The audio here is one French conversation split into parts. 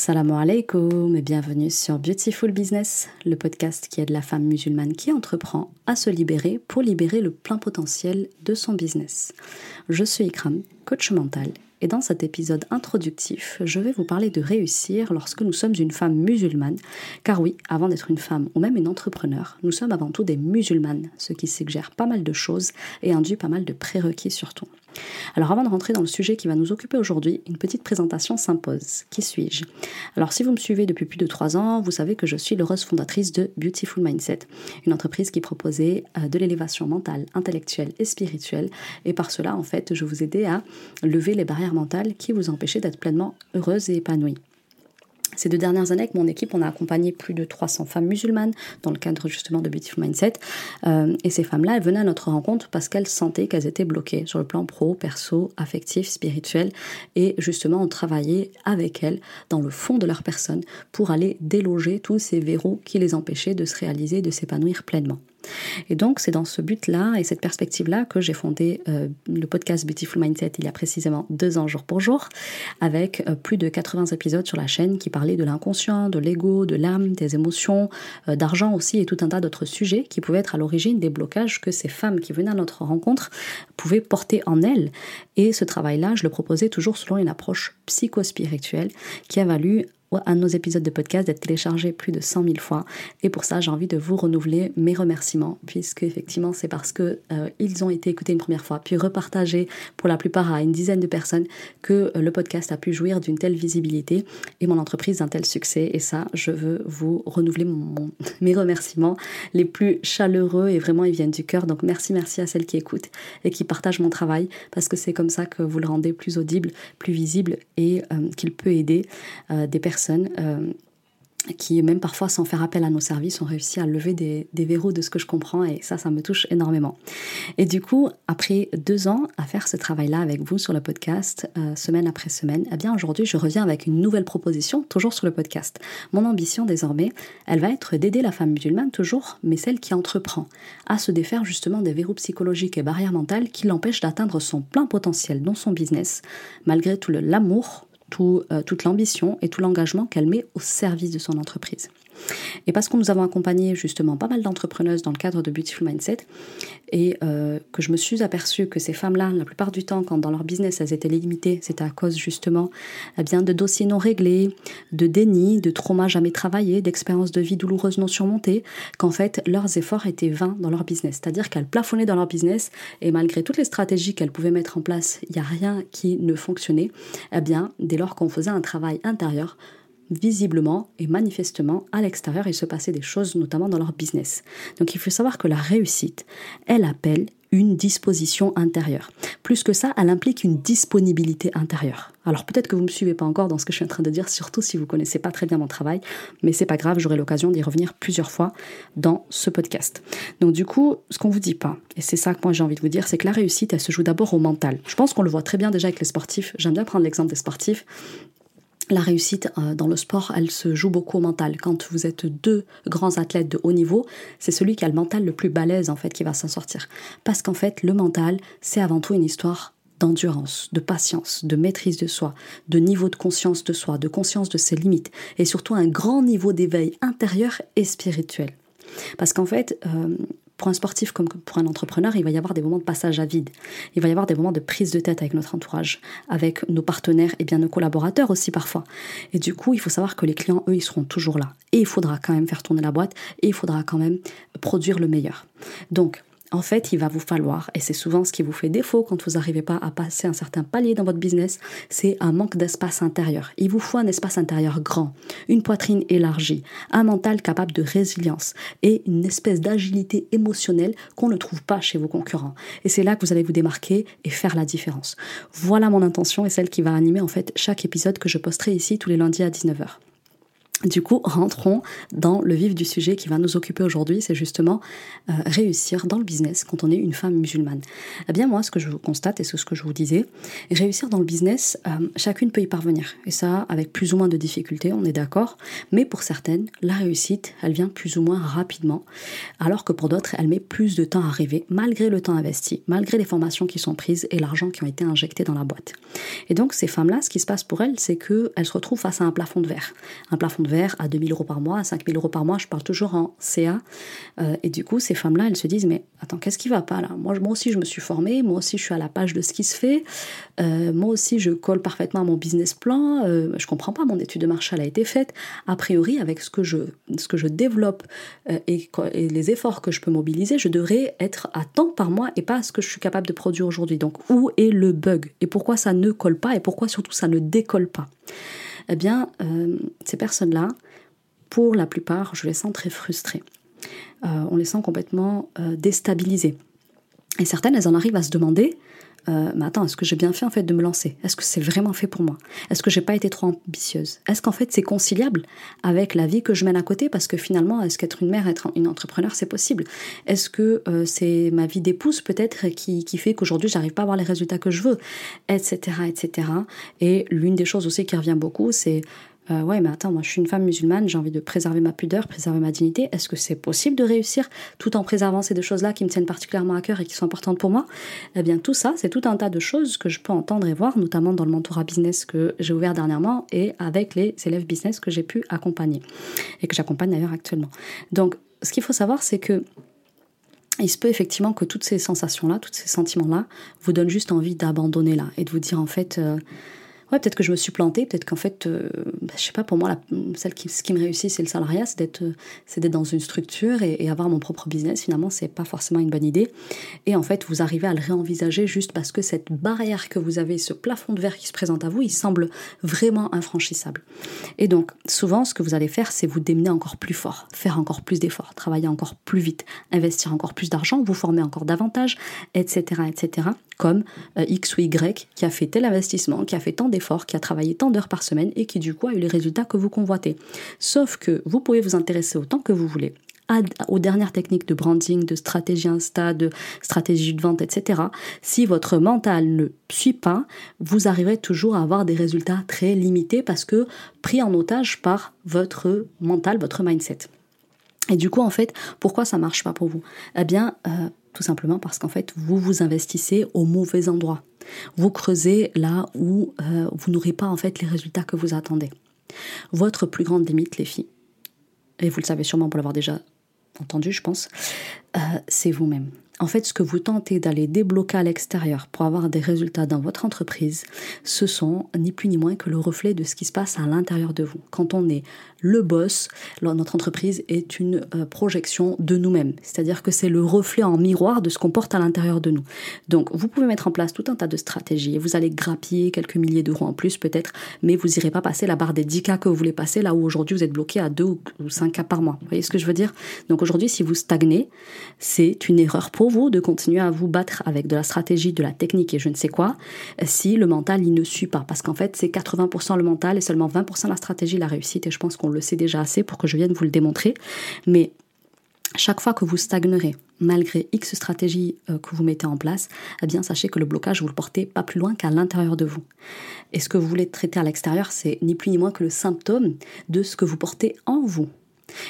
Salam alaikum et bienvenue sur Beautiful Business, le podcast qui aide la femme musulmane qui entreprend à se libérer pour libérer le plein potentiel de son business. Je suis Ikram, coach mental, et dans cet épisode introductif, je vais vous parler de réussir lorsque nous sommes une femme musulmane. Car oui, avant d'être une femme ou même une entrepreneur, nous sommes avant tout des musulmanes, ce qui suggère pas mal de choses et induit pas mal de prérequis surtout. Alors avant de rentrer dans le sujet qui va nous occuper aujourd'hui, une petite présentation s'impose. Qui suis-je? Alors si vous me suivez depuis plus de trois ans, vous savez que je suis l'heureuse fondatrice de Beautiful Mindset, une entreprise qui proposait euh, de l'élévation mentale, intellectuelle et spirituelle. Et par cela, en fait, je vous aidais à lever les barrières mentales qui vous empêchaient d'être pleinement heureuse et épanouie. Ces deux dernières années, avec mon équipe, on a accompagné plus de 300 femmes musulmanes dans le cadre justement de Beautiful Mindset. Euh, et ces femmes-là, elles venaient à notre rencontre parce qu'elles sentaient qu'elles étaient bloquées sur le plan pro, perso, affectif, spirituel. Et justement, on travaillait avec elles dans le fond de leur personne pour aller déloger tous ces verrous qui les empêchaient de se réaliser, de s'épanouir pleinement. Et donc, c'est dans ce but-là et cette perspective-là que j'ai fondé euh, le podcast Beautiful Mindset il y a précisément deux ans jour pour jour, avec euh, plus de 80 épisodes sur la chaîne qui parlaient de l'inconscient, de l'ego, de l'âme, des émotions, euh, d'argent aussi et tout un tas d'autres sujets qui pouvaient être à l'origine des blocages que ces femmes qui venaient à notre rencontre pouvaient porter en elles. Et ce travail-là, je le proposais toujours selon une approche psychospirituelle qui a valu un de nos épisodes de podcast d'être téléchargé plus de 100 000 fois. Et pour ça, j'ai envie de vous renouveler mes remerciements, puisque effectivement, c'est parce que euh, ils ont été écoutés une première fois, puis repartagés pour la plupart à une dizaine de personnes, que euh, le podcast a pu jouir d'une telle visibilité et mon entreprise d'un tel succès. Et ça, je veux vous renouveler mes remerciements les plus chaleureux et vraiment ils viennent du cœur. Donc merci, merci à celles qui écoutent et qui partagent mon travail, parce que c'est comme ça que vous le rendez plus audible, plus visible et euh, qu'il peut aider des personnes euh, qui, même parfois sans faire appel à nos services, ont réussi à lever des, verrous de ce que je comprends et ça, ça me touche énormément. Et du coup, après deux ans à faire ce travail-là avec vous sur le podcast, euh, semaine après semaine, eh bien aujourd'hui, je reviens avec une nouvelle proposition, toujours sur le podcast. Mon ambition désormais, elle va être d'aider la femme musulmane toujours, mais celle qui entreprend, à se défaire justement des verrous psychologiques et barrières mentales qui l'empêchent d'atteindre son plein potentiel dans son business, malgré tout l'amour euh, toute l'ambition et tout l'engagement qu'elle met au service de son entreprise. Et parce que nous avons accompagné justement pas mal d'entrepreneuses dans le cadre de Beautiful Mindset, et euh, que je me suis aperçue que ces femmes-là, la plupart du temps, quand dans leur business elles étaient limitées, c'était à cause justement eh bien, de dossiers non réglés, de déni, de traumas jamais travaillés, d'expériences de vie douloureuses non surmontées, qu'en fait leurs efforts étaient vains dans leur business. C'est-à-dire qu'elles plafonnaient dans leur business et malgré toutes les stratégies qu'elles pouvaient mettre en place, il n'y a rien qui ne fonctionnait. Eh bien, dès lors qu'on faisait un travail intérieur, visiblement et manifestement à l'extérieur il se passait des choses notamment dans leur business. Donc il faut savoir que la réussite, elle appelle une disposition intérieure. Plus que ça, elle implique une disponibilité intérieure. Alors peut-être que vous ne me suivez pas encore dans ce que je suis en train de dire, surtout si vous ne connaissez pas très bien mon travail, mais c'est pas grave, j'aurai l'occasion d'y revenir plusieurs fois dans ce podcast. Donc du coup, ce qu'on vous dit pas, et c'est ça que moi j'ai envie de vous dire, c'est que la réussite, elle se joue d'abord au mental. Je pense qu'on le voit très bien déjà avec les sportifs. J'aime bien prendre l'exemple des sportifs la réussite euh, dans le sport, elle se joue beaucoup au mental. Quand vous êtes deux grands athlètes de haut niveau, c'est celui qui a le mental le plus balèze en fait qui va s'en sortir. Parce qu'en fait, le mental, c'est avant tout une histoire d'endurance, de patience, de maîtrise de soi, de niveau de conscience de soi, de conscience de ses limites et surtout un grand niveau d'éveil intérieur et spirituel. Parce qu'en fait, euh, pour un sportif comme pour un entrepreneur, il va y avoir des moments de passage à vide. Il va y avoir des moments de prise de tête avec notre entourage, avec nos partenaires et bien nos collaborateurs aussi parfois. Et du coup, il faut savoir que les clients, eux, ils seront toujours là. Et il faudra quand même faire tourner la boîte et il faudra quand même produire le meilleur. Donc, en fait, il va vous falloir, et c'est souvent ce qui vous fait défaut quand vous n'arrivez pas à passer un certain palier dans votre business, c'est un manque d'espace intérieur. Il vous faut un espace intérieur grand, une poitrine élargie, un mental capable de résilience et une espèce d'agilité émotionnelle qu'on ne trouve pas chez vos concurrents. Et c'est là que vous allez vous démarquer et faire la différence. Voilà mon intention et celle qui va animer en fait chaque épisode que je posterai ici tous les lundis à 19h. Du coup, rentrons dans le vif du sujet qui va nous occuper aujourd'hui, c'est justement euh, réussir dans le business quand on est une femme musulmane. Eh bien moi, ce que je constate et ce que je vous disais, réussir dans le business, euh, chacune peut y parvenir. Et ça, avec plus ou moins de difficultés, on est d'accord. Mais pour certaines, la réussite, elle vient plus ou moins rapidement, alors que pour d'autres, elle met plus de temps à arriver, malgré le temps investi, malgré les formations qui sont prises et l'argent qui ont été injectés dans la boîte. Et donc ces femmes-là, ce qui se passe pour elles, c'est qu'elles se retrouvent face à un plafond de verre. Un plafond verre à 2000 euros par mois, à 5000 euros par mois, je parle toujours en CA. Euh, et du coup, ces femmes-là, elles se disent, mais attends, qu'est-ce qui va pas là? Moi, moi aussi, je me suis formée, moi aussi, je suis à la page de ce qui se fait, euh, moi aussi, je colle parfaitement à mon business plan, euh, je comprends pas, mon étude de marché, a été faite. A priori, avec ce que je, ce que je développe et, et, les efforts que je peux mobiliser, je devrais être à temps par mois et pas à ce que je suis capable de produire aujourd'hui. Donc, où est le bug? Et pourquoi ça ne colle pas? Et pourquoi surtout ça ne décolle pas? Eh bien, ces personnes-là, pour la plupart, je les sens très frustrées. Euh, on les sent complètement euh, déstabilisées. Et certaines, elles en arrivent à se demander euh, mais attends, est-ce que j'ai bien fait en fait de me lancer? Est-ce que c'est vraiment fait pour moi? Est-ce que j'ai pas été trop ambitieuse? Est-ce qu'en fait c'est conciliable avec la vie que je mène à côté? Parce que finalement, est-ce qu'être une mère, être une entrepreneur, c'est possible? Est-ce que c'est ma vie d'épouse peut-être qui, qui fait qu'aujourd'hui j'arrive pas à avoir les résultats que je veux? Etc. etc. Et l'une des choses aussi qui revient beaucoup, c'est euh, ouais, mais attends, moi je suis une femme musulmane, j'ai envie de préserver ma pudeur, préserver ma dignité. Est-ce que c'est possible de réussir tout en préservant ces deux choses-là qui me tiennent particulièrement à cœur et qui sont importantes pour moi? Eh bien, tout ça, c'est tout un tas de choses que je peux entendre et voir, notamment dans le mentorat business que j'ai ouvert dernièrement et avec les élèves business que j'ai pu accompagner et que j'accompagne d'ailleurs actuellement. Donc, ce qu'il faut savoir, c'est que il se peut effectivement que toutes ces sensations-là, tous ces sentiments-là, vous donnent juste envie d'abandonner là et de vous dire en fait. Euh, ouais, peut-être que je me suis plantée, peut-être qu'en fait, euh, bah, je sais pas, pour moi, celle qui, ce qui me réussit, c'est le salariat, c'est d'être, euh, c'est d'être dans une structure et, avoir mon propre business. Finalement, c'est pas forcément une bonne idée. Et en fait, vous arrivez à le réenvisager juste parce que cette barrière que vous avez, ce plafond de verre qui se présente à vous, il semble vraiment infranchissable. Et donc, souvent, ce que vous allez faire, c'est vous démener encore plus fort, faire encore plus d'efforts, travailler encore plus vite, investir encore plus d'argent, vous former encore davantage, etc., etc comme euh, X ou Y qui a fait tel investissement, qui a fait tant d'efforts, qui a travaillé tant d'heures par semaine et qui du coup a eu les résultats que vous convoitez. Sauf que vous pouvez vous intéresser autant que vous voulez aux dernières techniques de branding, de stratégie Insta, de stratégie de vente, etc. Si votre mental ne suit pas, vous arriverez toujours à avoir des résultats très limités parce que pris en otage par votre mental, votre mindset. Et du coup, en fait, pourquoi ça marche pas pour vous? Eh bien, euh, tout simplement parce qu'en fait, vous vous investissez au mauvais endroit. Vous creusez là où euh, vous n'aurez pas en fait les résultats que vous attendez. Votre plus grande limite, les filles, et vous le savez sûrement pour l'avoir déjà entendu, je pense, euh, c'est vous-même. En fait, ce que vous tentez d'aller débloquer à l'extérieur pour avoir des résultats dans votre entreprise, ce sont ni plus ni moins que le reflet de ce qui se passe à l'intérieur de vous. Quand on est le boss, notre entreprise est une euh, projection de nous-mêmes. C'est-à-dire que c'est le reflet en miroir de ce qu'on porte à l'intérieur de nous. Donc, vous pouvez mettre en place tout un tas de stratégies. Vous allez grappiller quelques milliers d'euros en plus peut-être, mais vous n'irez pas passer la barre des 10 cas que vous voulez passer là où aujourd'hui vous êtes bloqué à 2 ou 5 cas par mois. Vous voyez ce que je veux dire? Donc aujourd'hui, si vous stagnez, c'est une erreur pour vous de continuer à vous battre avec de la stratégie, de la technique et je ne sais quoi, si le mental il ne suit pas. Parce qu'en fait, c'est 80% le mental et seulement 20% la stratégie, la réussite. Et je pense qu'on le sait déjà assez pour que je vienne vous le démontrer. Mais chaque fois que vous stagnerez, malgré X stratégies euh, que vous mettez en place, eh bien sachez que le blocage, vous le portez pas plus loin qu'à l'intérieur de vous. Et ce que vous voulez traiter à l'extérieur, c'est ni plus ni moins que le symptôme de ce que vous portez en vous.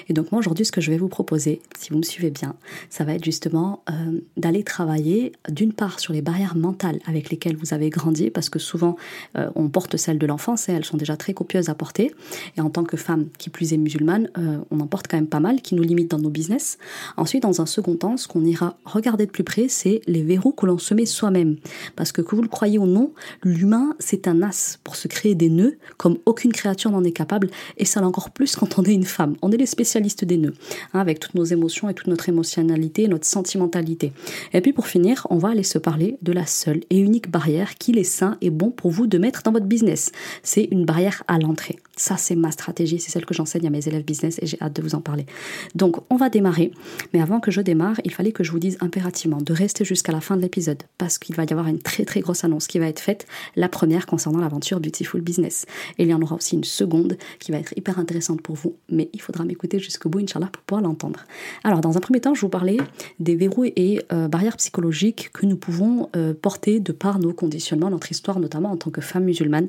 Et donc moi aujourd'hui ce que je vais vous proposer, si vous me suivez bien, ça va être justement euh, d'aller travailler d'une part sur les barrières mentales avec lesquelles vous avez grandi, parce que souvent euh, on porte celles de l'enfance et elles sont déjà très copieuses à porter. Et en tant que femme qui plus est musulmane, euh, on en porte quand même pas mal qui nous limitent dans nos business. Ensuite, dans un second temps, ce qu'on ira regarder de plus près, c'est les verrous que l'on se met soi-même. Parce que que vous le croyez ou non, l'humain c'est un as pour se créer des nœuds comme aucune créature n'en est capable, et ça l'encore plus quand on est une femme. On est les spécialistes des nœuds, hein, avec toutes nos émotions et toute notre émotionnalité, notre sentimentalité. Et puis pour finir, on va aller se parler de la seule et unique barrière qu'il est sain et bon pour vous de mettre dans votre business. C'est une barrière à l'entrée. Ça, c'est ma stratégie, c'est celle que j'enseigne à mes élèves business et j'ai hâte de vous en parler. Donc, on va démarrer, mais avant que je démarre, il fallait que je vous dise impérativement de rester jusqu'à la fin de l'épisode parce qu'il va y avoir une très très grosse annonce qui va être faite, la première concernant l'aventure Beautiful Business. Et il y en aura aussi une seconde qui va être hyper intéressante pour vous, mais il faudra m'écouter jusqu'au bout, Inch'Allah, pour pouvoir l'entendre. Alors, dans un premier temps, je vous parlais des verrous et euh, barrières psychologiques que nous pouvons euh, porter de par nos conditionnements, notre histoire, notamment en tant que femme musulmane.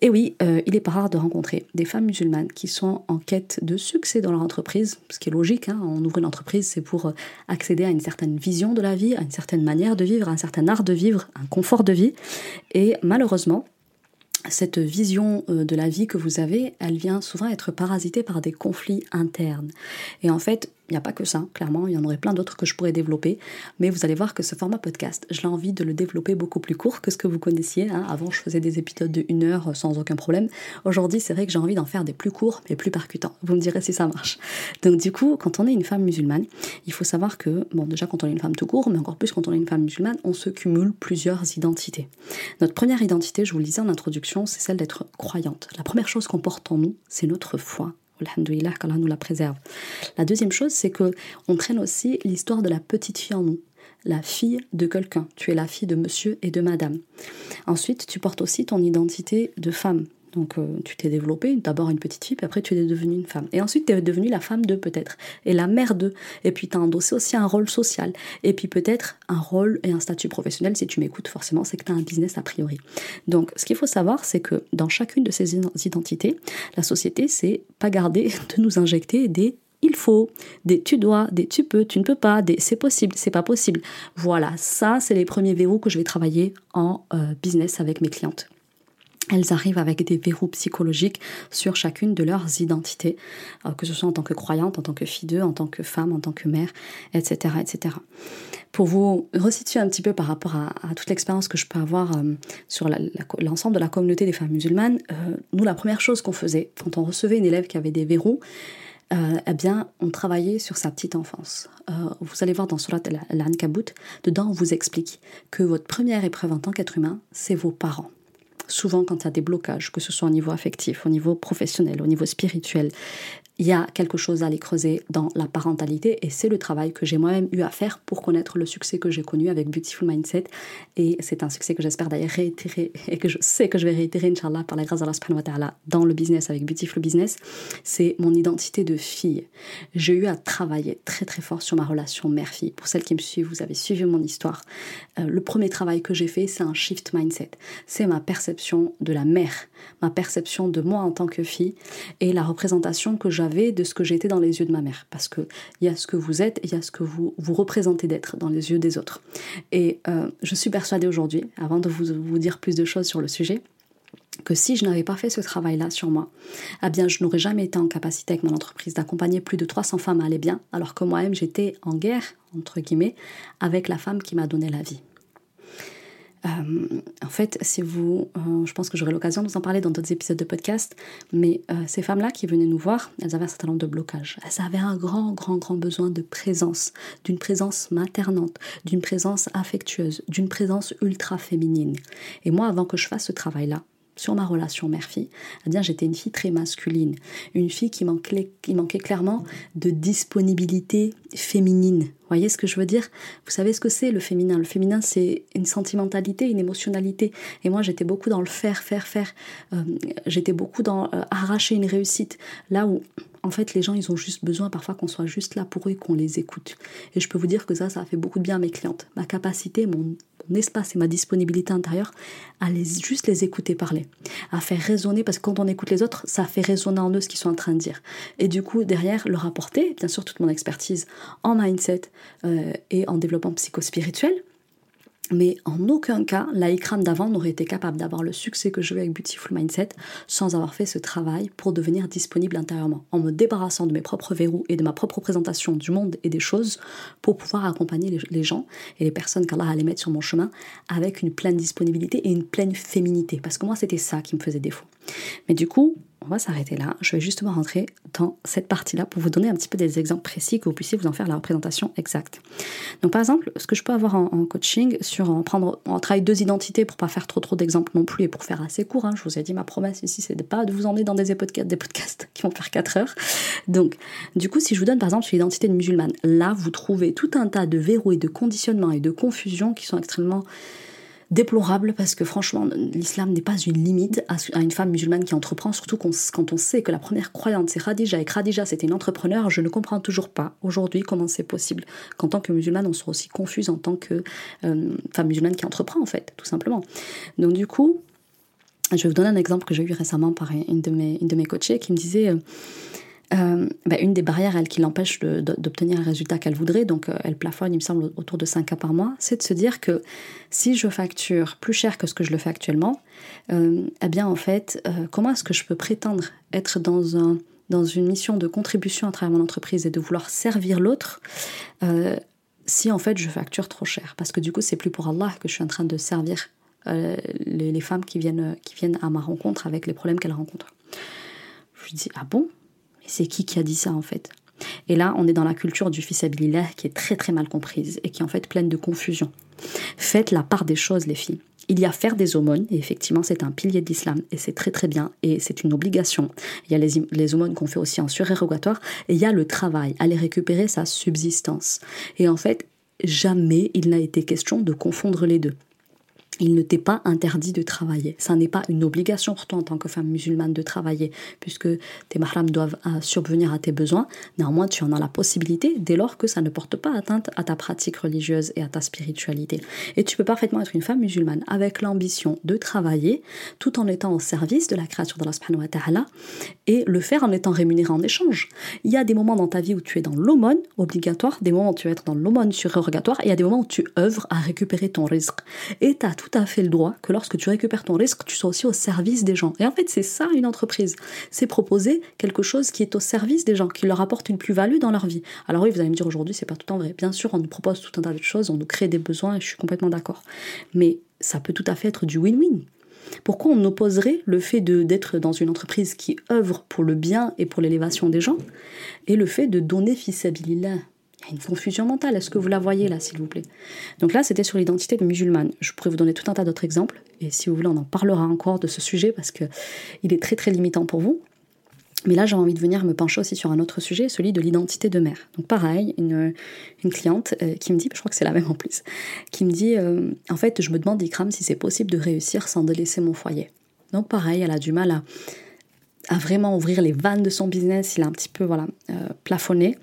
Et oui, euh, il est pas rare de rencontrer des femmes musulmanes qui sont en quête de succès dans leur entreprise, ce qui est logique, hein, on ouvre une entreprise, c'est pour euh, accéder à une certaine vision de la vie, à une certaine manière de vivre, à un certain art de vivre, un confort de vie. Et malheureusement, cette vision euh, de la vie que vous avez, elle vient souvent être parasitée par des conflits internes. Et en fait, il n'y a pas que ça, clairement, il y en aurait plein d'autres que je pourrais développer, mais vous allez voir que ce format podcast, je l'ai envie de le développer beaucoup plus court que ce que vous connaissiez. Hein. Avant, je faisais des épisodes de une heure sans aucun problème. Aujourd'hui, c'est vrai que j'ai envie d'en faire des plus courts, mais plus percutants. Vous me direz si ça marche. Donc du coup, quand on est une femme musulmane, il faut savoir que, bon, déjà quand on est une femme tout court, mais encore plus quand on est une femme musulmane, on se cumule plusieurs identités. Notre première identité, je vous le disais en introduction, c'est celle d'être croyante. La première chose qu'on porte en nous, c'est notre foi Alhamdulillah, qu'Allah nous la préserve. La deuxième chose, c'est que on traîne aussi l'histoire de la petite fille en nous. La fille de quelqu'un. Tu es la fille de monsieur et de madame. Ensuite, tu portes aussi ton identité de femme. Donc euh, tu t'es développée, d'abord une petite fille, puis après tu es devenue une femme. Et ensuite tu es devenue la femme de peut-être, et la mère de. Et puis tu as endossé aussi un rôle social. Et puis peut-être un rôle et un statut professionnel, si tu m'écoutes forcément, c'est que tu as un business a priori. Donc ce qu'il faut savoir, c'est que dans chacune de ces identités, la société, c'est pas garder de nous injecter des il faut, des tu dois, des tu peux, tu ne peux pas, des c'est possible, c'est pas possible. Voilà, ça, c'est les premiers verrous que je vais travailler en euh, business avec mes clientes elles arrivent avec des verrous psychologiques sur chacune de leurs identités, euh, que ce soit en tant que croyante, en tant que fille d'eux, en tant que femme, en tant que mère, etc. etc. Pour vous resituer un petit peu par rapport à, toute l'expérience que je peux avoir euh, sur l'ensemble de la communauté des femmes musulmanes, euh, nous, la première chose qu'on faisait quand on recevait une élève qui avait des verrous, eh bien, on travaillait sur sa petite enfance. vous allez voir dans Surat al-Ankabut, dedans on vous explique que votre première épreuve en tant qu'être humain, c'est vos parents souvent quand il y des blocages, que ce soit au niveau affectif, au niveau professionnel, au niveau spirituel, il y a quelque chose à aller creuser dans la parentalité et c'est le travail que j'ai moi-même eu à faire pour connaître le succès que j'ai connu avec Beautiful Mindset. Et c'est un succès que j'espère d'ailleurs réitérer et que je sais que je vais réitérer Inch'Allah par la grâce d'Allah subhanahu wa ta'ala dans le business avec Beautiful Business. C'est mon identité de fille. J'ai eu à travailler très très fort sur ma relation mère-fille. Pour celles qui me suivent vous avez suivi mon histoire. Euh, le premier travail que j'ai fait c'est un shift mindset. C'est ma perception de la mère ma perception de moi en tant que fille et la représentation que j'avais de ce que j'étais dans les yeux de ma mère. Parce qu'il y a ce que vous êtes il y a ce que vous, vous représentez d'être dans les yeux des autres. Et euh, je suis persuadée aujourd'hui, avant de vous, vous dire plus de choses sur le sujet, que si je n'avais pas fait ce travail-là sur moi, eh bien, je n'aurais jamais été en capacité avec mon entreprise d'accompagner plus de 300 femmes à aller bien, alors que moi-même j'étais en guerre, entre guillemets, avec la femme qui m'a donné la vie. Euh, en fait, si vous, euh, je pense que j'aurai l'occasion de vous en parler dans d'autres épisodes de podcast, mais euh, ces femmes-là qui venaient nous voir, elles avaient un certain nombre de blocages. Elles avaient un grand, grand, grand besoin de présence, d'une présence maternante, d'une présence affectueuse, d'une présence ultra féminine. Et moi, avant que je fasse ce travail-là, sur ma relation mère-fille, eh bien j'étais une fille très masculine, une fille qui manquait, qui manquait clairement de disponibilité féminine. Vous voyez ce que je veux dire? Vous savez ce que c'est le féminin? Le féminin, c'est une sentimentalité, une émotionnalité. Et moi, j'étais beaucoup dans le faire, faire, faire. Euh, j'étais beaucoup dans euh, arracher une réussite. Là où, en fait, les gens, ils ont juste besoin parfois qu'on soit juste là pour eux et qu'on les écoute. Et je peux vous dire que ça, ça a fait beaucoup de bien à mes clientes. Ma capacité, mon, espace et ma disponibilité intérieure à les, juste les écouter parler, à faire résonner, parce que quand on écoute les autres, ça fait résonner en eux ce qu'ils sont en train de dire. Et du coup, derrière, leur apporter, bien sûr, toute mon expertise en mindset euh, et en développement psychospirituel, mais en aucun cas, la d'avant n'aurait été capable d'avoir le succès que je veux avec Beautiful Mindset sans avoir fait ce travail pour devenir disponible intérieurement, en me débarrassant de mes propres verrous et de ma propre représentation du monde et des choses pour pouvoir accompagner les gens et les personnes qu'Allah allait mettre sur mon chemin avec une pleine disponibilité et une pleine féminité. Parce que moi, c'était ça qui me faisait défaut. Mais du coup, on va s'arrêter là. Je vais justement rentrer dans cette partie-là pour vous donner un petit peu des exemples précis que vous puissiez vous en faire la représentation exacte. Donc par exemple, ce que je peux avoir en, coaching sur en prendre en deux identités pour pas faire trop trop d'exemples non plus et pour faire assez court. Hein, je vous ai dit ma promesse ici, c'est de pas de vous emmener dans des podcasts, des podcasts qui vont faire 4 heures. Donc du coup, si je vous donne par exemple sur l'identité de musulmane, là vous trouvez tout un tas de verrous et de conditionnements et de confusions qui sont extrêmement déplorable parce que franchement, l'islam n'est pas une limite à, une femme musulmane qui entreprend, surtout quand on sait que la première croyante c'est Khadija et Khadija c'était une entrepreneur. Je ne comprends toujours pas aujourd'hui comment c'est possible qu'en tant que musulmane on soit aussi confuse en tant que euh, femme musulmane qui entreprend en fait, tout simplement. Donc du coup, je vais vous donner un exemple que j'ai eu récemment par une de mes, une de mes coachées qui me disait. Euh, euh, bah, une des barrières, elle, qui l'empêche d'obtenir un résultat qu'elle voudrait, donc euh, elle plafonne, il me semble, autour de 5 cas par mois, c'est de se dire que si je facture plus cher que ce que je le fais actuellement, euh, eh bien, en fait, comment est-ce que je peux prétendre être dans, un, dans une mission de contribution à travers mon entreprise et de vouloir servir l'autre si, en fait, je facture trop cher? Parce que du coup, c'est plus pour Allah que je suis en train de servir les, les, femmes qui viennent, qui viennent à ma rencontre avec les problèmes qu'elles rencontrent. Je lui dis, ah bon? C'est qui qui a dit ça en fait? Et là, on est dans la culture du fils qui est très très mal comprise et qui est en fait pleine de confusion. Faites la part des choses, les filles. Il y a faire des aumônes, et effectivement c'est un pilier de l'islam, et c'est très très bien, et c'est une obligation. Il y a les, les aumônes qu'on fait aussi en surérogatoire, et il y a le travail, aller récupérer sa subsistance. Et en fait, jamais il n'a été question de confondre les deux il ne t'est pas interdit de travailler. Ça n'est pas une obligation pour toi en tant que femme musulmane de travailler, puisque tes mahrams doivent euh, subvenir à tes besoins. Néanmoins, tu en as la possibilité dès lors que ça ne porte pas atteinte à ta pratique religieuse et à ta spiritualité. Et tu peux parfaitement être une femme musulmane avec l'ambition de travailler tout en étant au service de la créature d'Allah subhanahu wa ta'ala et le faire en étant rémunéré en échange. Il y a des moments dans ta vie où tu es dans l'aumône obligatoire, des moments où tu es dans l'aumône surérogatoire, et il y a des moments où tu œuvres à récupérer ton risque. Et tu as tout tout fait le droit que lorsque tu récupères ton risque, tu sois aussi au service des gens. Et en fait, c'est ça une entreprise. C'est proposer quelque chose qui est au service des gens, qui leur apporte une plus-value dans leur vie. Alors oui, vous allez me dire aujourd'hui, c'est pas tout en vrai. Bien sûr, on nous propose tout un tas de choses, on nous crée des besoins, et je suis complètement d'accord. Mais ça peut tout à fait être du win-win. Pourquoi on opposerait le fait d'être dans une entreprise qui œuvre pour le bien et pour l'élévation des gens et le fait de donner fils il y a une confusion mentale. Est-ce que vous la voyez là, s'il vous plaît? Donc là, c'était sur l'identité de musulmane. Je pourrais vous donner tout un tas d'autres exemples. Et si vous voulez, on en parlera encore de ce sujet parce que il est très très limitant pour vous. Mais là, j'ai envie de venir me pencher aussi sur un autre sujet, celui de l'identité de mère. Donc pareil, une, cliente euh, qui me dit, je crois que c'est la même en plus, qui me dit, euh, en fait, je me demande, Ikram, si c'est possible de réussir sans délaisser mon foyer. Donc pareil, elle a du mal à, à vraiment ouvrir les vannes de son business, il a un petit peu voilà, euh, plafonné.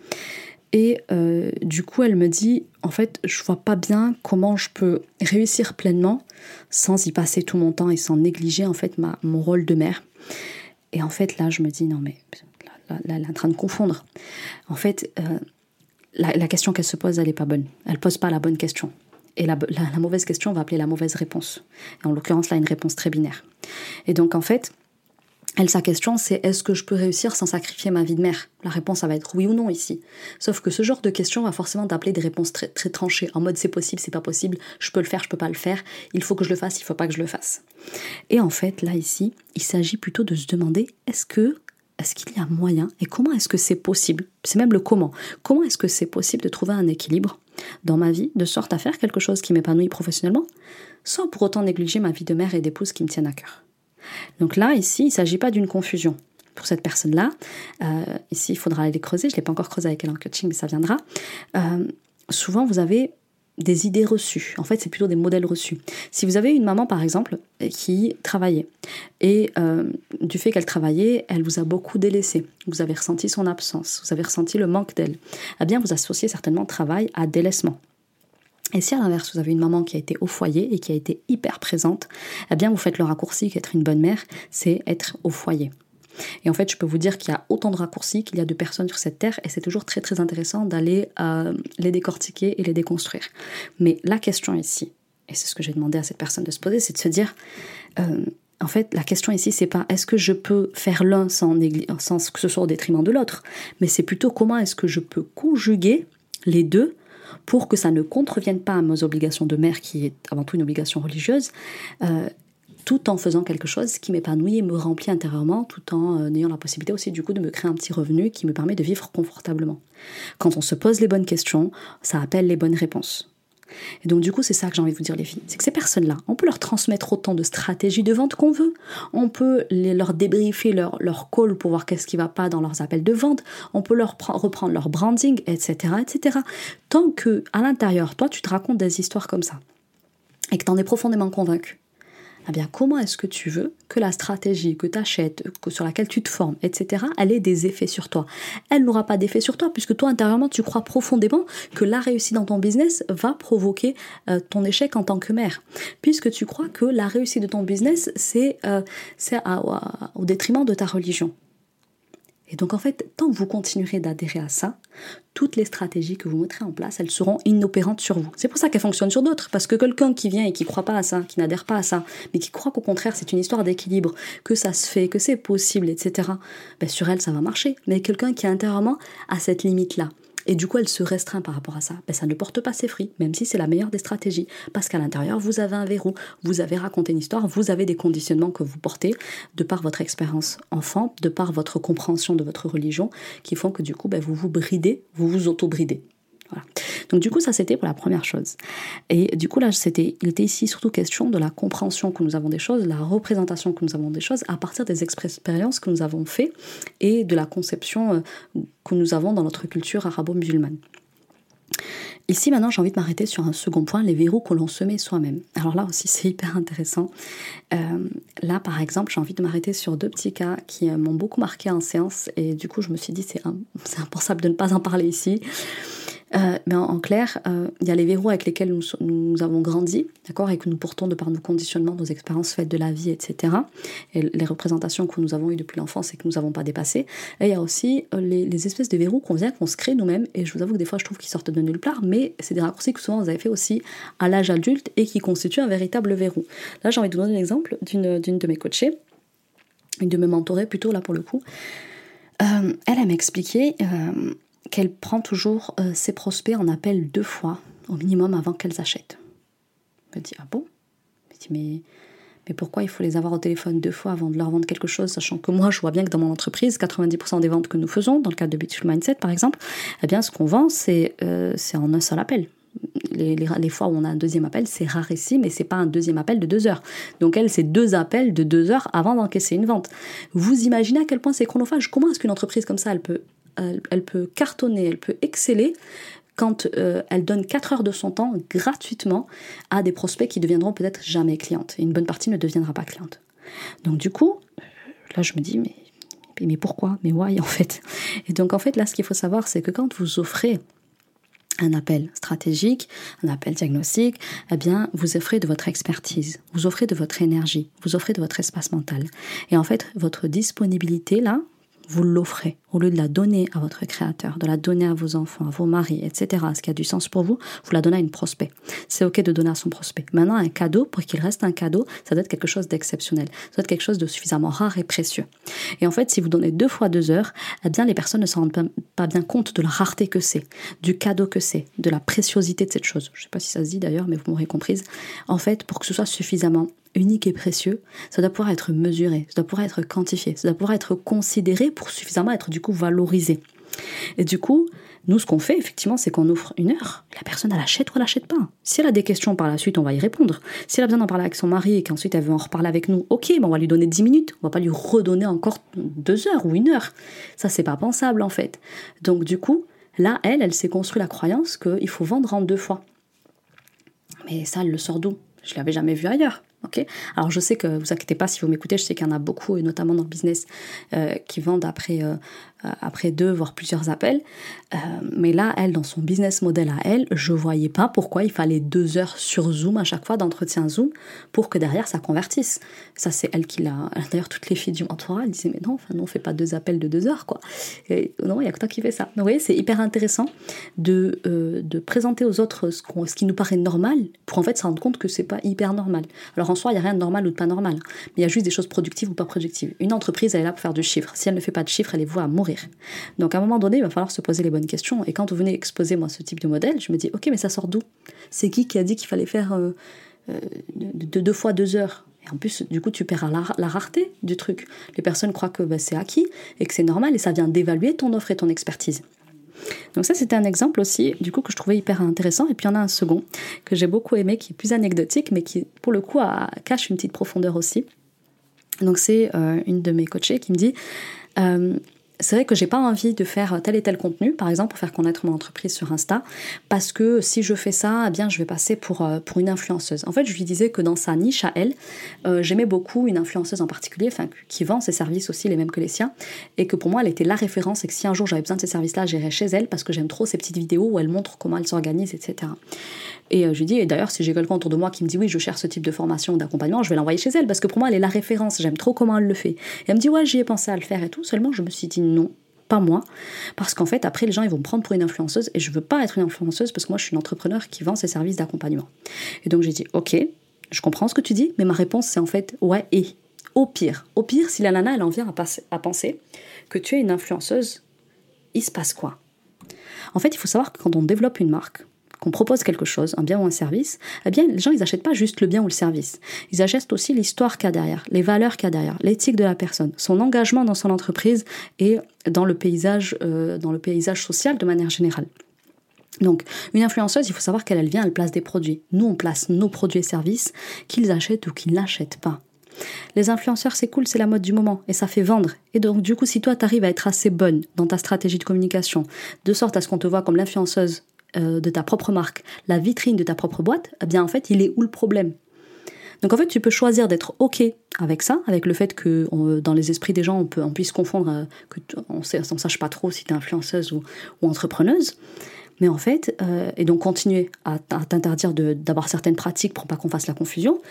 Et euh, du coup, elle me dit, en fait, je vois pas bien comment je peux réussir pleinement sans y passer tout mon temps et sans négliger en fait ma, mon rôle de mère. Et en fait, là, je me dis, non mais, là, elle est en train de confondre. En fait, euh, la, question qu'elle se pose, elle n'est pas bonne. Elle pose pas la bonne question. Et la, la, mauvaise question, on va appeler la mauvaise réponse. Et en l'occurrence, là, une réponse très binaire. Et donc, en fait, elle, sa question, c'est est-ce que je peux réussir sans sacrifier ma vie de mère? La réponse, ça va être oui ou non ici. Sauf que ce genre de question va forcément t'appeler des réponses très, très tranchées, en mode c'est possible, c'est pas possible, je peux le faire, je peux pas le faire, il faut que je le fasse, il faut pas que je le fasse. Et en fait, là, ici, il s'agit plutôt de se demander est-ce que est-ce qu'il y a moyen et comment est-ce que c'est possible? C'est même le comment. Comment est-ce que c'est possible de trouver un équilibre dans ma vie de sorte à faire quelque chose qui m'épanouit professionnellement sans pour autant négliger ma vie de mère et d'épouse qui me tiennent à cœur? Donc là, ici, il ne s'agit pas d'une confusion. Pour cette personne-là, euh, ici, il faudra aller creuser. Je ne l'ai pas encore creusé avec elle en coaching, mais ça viendra. Euh, souvent, vous avez des idées reçues. En fait, c'est plutôt des modèles reçus. Si vous avez une maman, par exemple, qui travaillait, et euh, du fait qu'elle travaillait, elle vous a beaucoup délaissé, vous avez ressenti son absence, vous avez ressenti le manque d'elle, eh bien, vous associez certainement travail à délaissement. Et si à l'inverse, vous avez une maman qui a été au foyer et qui a été hyper présente, eh bien vous faites le raccourci qu'être une bonne mère, c'est être au foyer. Et en fait, je peux vous dire qu'il y a autant de raccourcis qu'il y a de personnes sur cette terre, et c'est toujours très très intéressant d'aller euh, les décortiquer et les déconstruire. Mais la question ici, et c'est ce que j'ai demandé à cette personne de se poser, c'est de se dire, euh, en fait, la question ici, c'est pas est-ce que je peux faire l'un sans, sans que ce soit au détriment de l'autre, mais c'est plutôt comment est-ce que je peux conjuguer les deux pour que ça ne contrevienne pas à mes obligations de mère, qui est avant tout une obligation religieuse, euh, tout en faisant quelque chose qui m'épanouit et me remplit intérieurement, tout en euh, ayant la possibilité aussi du coup de me créer un petit revenu qui me permet de vivre confortablement. Quand on se pose les bonnes questions, ça appelle les bonnes réponses. Et donc du coup, c'est ça que j'ai envie de vous dire les filles, c'est que ces personnes-là, on peut leur transmettre autant de stratégies de vente qu'on veut, on peut leur débriefer leur, leur call pour voir qu'est-ce qui va pas dans leurs appels de vente, on peut leur reprendre leur branding, etc., etc. Tant que à l'intérieur, toi, tu te racontes des histoires comme ça et que tu en es profondément convaincu, eh comment est-ce que tu veux que la stratégie que tu achètes, sur laquelle tu te formes, etc., elle ait des effets sur toi? Elle n'aura pas d'effet sur toi, puisque toi, intérieurement, tu crois profondément que la réussite dans ton business va provoquer euh, ton échec en tant que mère. Puisque tu crois que la réussite de ton business, c'est euh, au détriment de ta religion. Et donc en fait, tant que vous continuerez d'adhérer à ça, toutes les stratégies que vous mettrez en place, elles seront inopérantes sur vous. C'est pour ça qu'elles fonctionnent sur d'autres, parce que quelqu'un qui vient et qui ne croit pas à ça, qui n'adhère pas à ça, mais qui croit qu'au contraire c'est une histoire d'équilibre, que ça se fait, que c'est possible, etc., ben sur elle ça va marcher. Mais quelqu'un qui intérieurement à cette limite-là, et du coup, elle se restreint par rapport à ça. Ben, ça ne porte pas ses fruits, même si c'est la meilleure des stratégies. Parce qu'à l'intérieur, vous avez un verrou, vous avez raconté une histoire, vous avez des conditionnements que vous portez de par votre expérience enfant, de par votre compréhension de votre religion, qui font que du coup, ben, vous vous bridez, vous vous auto-bridez. Donc du coup, ça c'était pour la première chose. Et du coup là, c'était, il était ici surtout question de la compréhension que nous avons des choses, la représentation que nous avons des choses à partir des expériences que nous avons fait et de la conception euh, que nous avons dans notre culture arabo-musulmane. Ici maintenant j'ai envie de m'arrêter sur un second point, les verrous que l'on se met soi-même. Alors là aussi c'est hyper intéressant. Euh, là par exemple j'ai envie de m'arrêter sur deux petits cas qui euh, m'ont beaucoup marqué en séance et du coup je me suis dit c'est impensable de ne pas en parler ici. Euh, mais en, clair, euh, il y a les verrous avec lesquels nous, nous avons grandi, d'accord, et que nous portons de par nos conditionnements, nos expériences faites de la vie, etc. Et les représentations que nous avons eues depuis l'enfance et que nous n'avons pas dépassées. Et il y a aussi euh, les, espèces de verrous qu'on vient, qu'on se crée nous-mêmes. Et je vous avoue que des fois, je trouve qu'ils sortent de nulle part, mais c'est des raccourcis que souvent vous avez fait aussi à l'âge adulte et qui constituent un véritable verrou. Là, j'ai envie de vous donner l'exemple d'une, de mes coachées, une de mes mentorées plutôt, là pour le coup. elle, elle expliqué qu'elle prend toujours euh, ses prospects en appel deux fois au minimum avant qu'elles achètent. Je me ah bon? Me mais, mais pourquoi il faut les avoir au téléphone deux fois avant de leur vendre quelque chose, sachant que moi, je vois bien que dans mon entreprise, 90% des ventes que nous faisons, dans le cadre de Beautiful Mindset par exemple, eh bien, ce qu'on vend, c'est euh, c'est en un seul appel. Les, les, fois où on a un deuxième appel, c'est rarissime mais c'est pas un deuxième appel de deux heures. Donc elle, c'est deux appels de deux heures avant d'encaisser une vente. Vous imaginez à quel point c'est chronophage? Comment est-ce qu'une entreprise comme ça, elle peut elle, peut cartonner, elle peut exceller quand euh, elle donne 4 heures de son temps gratuitement à des prospects qui deviendront peut-être jamais clientes. Et une bonne partie ne deviendra pas cliente. Donc du coup, là je me dis, mais, mais pourquoi? Mais why en fait? Et donc en fait, là ce qu'il faut savoir, c'est que quand vous offrez un appel stratégique, un appel diagnostique, eh bien, vous offrez de votre expertise, vous offrez de votre énergie, vous offrez de votre espace mental. Et en fait, votre disponibilité, là, vous l'offrez. Au lieu de la donner à votre créateur, de la donner à vos enfants, à vos maris, etc., ce qui a du sens pour vous, vous la donnez à une prospect. C'est ok de donner à son prospect. Maintenant, un cadeau, pour qu'il reste un cadeau, ça doit être quelque chose d'exceptionnel. Ça doit être quelque chose de suffisamment rare et précieux. Et en fait, si vous donnez deux fois deux heures, eh bien, les personnes ne se rendent pas bien compte de la rareté que c'est, du cadeau que c'est, de la préciosité de cette chose. Je ne sais pas si ça se dit d'ailleurs, mais vous m'aurez comprise. En fait, pour que ce soit suffisamment unique et précieux, ça doit pouvoir être mesuré, ça doit pouvoir être quantifié, ça doit pouvoir être considéré pour suffisamment être du coup valorisé. Et du coup, nous, ce qu'on fait, effectivement, c'est qu'on offre une heure. La personne, elle achète ou elle n'achète pas. Si elle a des questions par la suite, on va y répondre. Si elle a besoin d'en parler avec son mari et qu'ensuite elle veut en reparler avec nous, ok, on va lui donner 10 minutes. On va pas lui redonner encore deux heures ou une heure. Ça, c'est pas pensable, en fait. Donc, du coup, là, elle, elle s'est construit la croyance qu'il faut vendre en deux fois. Mais ça, elle le sort d'où? Je l'avais jamais vu ailleurs. Alors je sais que vous inquiétez pas si vous m'écoutez, je sais qu'il y en a beaucoup, et notamment dans le business, euh, qui vendent après, euh, euh, après deux, voire plusieurs appels. mais là, elle, dans son business model à elle, je voyais pas pourquoi il fallait deux heures sur Zoom à chaque fois d'entretien Zoom pour que derrière ça convertisse. Ça, c'est elle qui l'a. D'ailleurs, toutes les filles du mentorat, elles disaient, mais non, enfin, non, on fait pas deux appels de deux heures, quoi. Non, il y a que toi qui fais ça. Vous voyez, c'est hyper intéressant de, de présenter aux autres ce, ce, qui nous paraît normal pour en fait se rendre compte que c'est pas hyper normal. Alors en soi, il n'y a rien de normal ou de pas normal. Mais il y a juste des choses productives ou pas productives. Une entreprise, elle est là pour faire du chiffre. Si elle ne fait pas de chiffre, elle est vouée à mourir. Donc à un moment donné, il va falloir se poser les bonnes questions. Et quand vous venez exposer moi ce type de modèle, je me dis, ok, mais ça sort d'où? C'est qui qui a dit qu'il fallait faire euh, euh, de deux fois deux heures? Et en plus, du coup, tu perds la, rareté du truc. Les personnes croient que bah, c'est acquis et que c'est normal et ça vient d'évaluer ton offre et ton expertise. Donc ça, c'était un exemple aussi, du coup, que je trouvais hyper intéressant. Et puis il y en a un second que j'ai beaucoup aimé, qui est plus anecdotique, mais qui, pour le coup, cache une petite profondeur aussi. Donc c'est euh, une de mes coachées qui me dit, euh, c'est vrai que j'ai pas envie de faire tel et tel contenu, par exemple, pour faire connaître mon entreprise sur Insta, parce que si je fais ça, eh bien, je vais passer pour, euh, pour une influenceuse. En fait, je lui disais que dans sa niche à elle, euh, j'aimais beaucoup une influenceuse en particulier, enfin, qui vend ses services aussi les mêmes que les siens, et que pour moi, elle était la référence, et que si un jour j'avais besoin de ces services-là, j'irais chez elle, parce que j'aime trop ces petites vidéos où elle montre comment elle s'organise, etc. Et euh, je lui dis, et d'ailleurs, si j'ai quelqu'un autour de moi qui me dit oui, je cherche ce type de formation, d'accompagnement, je vais l'envoyer chez elle, parce que pour moi, elle est la référence, j'aime trop comment elle le fait. Et elle me dit, ouais, j'y ai pensé à le faire et tout, seulement je me suis dit non, pas moi, parce qu'en fait, après, les gens, ils vont me prendre pour une influenceuse, et je veux pas être une influenceuse, parce que moi, je suis une entrepreneur qui vend ses services d'accompagnement. Et donc, j'ai dit, ok, je comprends ce que tu dis, mais ma réponse, c'est en fait, ouais, et. Au pire, au pire, si la nana, elle en vient à, à penser que tu es une influenceuse, il se passe quoi? En fait, il faut savoir que quand on développe une marque, qu'on propose quelque chose, un bien ou un service, eh bien, les gens, ils n'achètent pas juste le bien ou le service. Ils achètent aussi l'histoire qu'il y a derrière, les valeurs qu'il y a derrière, l'éthique de la personne, son engagement dans son entreprise et dans le paysage, euh, dans le paysage social de manière générale. Donc, une influenceuse, il faut savoir qu'elle elle vient, elle place des produits. Nous, on place nos produits et services, qu'ils achètent ou qu'ils n'achètent pas. Les influenceurs, c'est cool, c'est la mode du moment et ça fait vendre. Et donc, du coup, si toi, tu arrives à être assez bonne dans ta stratégie de communication, de sorte à ce qu'on te voit comme l'influenceuse euh, de ta propre marque, la vitrine de ta propre boîte, eh bien en fait, il est où le problème? Donc en fait, tu peux choisir d'être OK avec ça, avec le fait que dans les esprits des gens, on, puisse confondre, euh, on ne sache pas trop si tu es influenceuse ou, entrepreneuse. Mais en fait, euh, et donc continuer à, t'interdire d'avoir certaines pratiques pour pas qu'on fasse la confusion,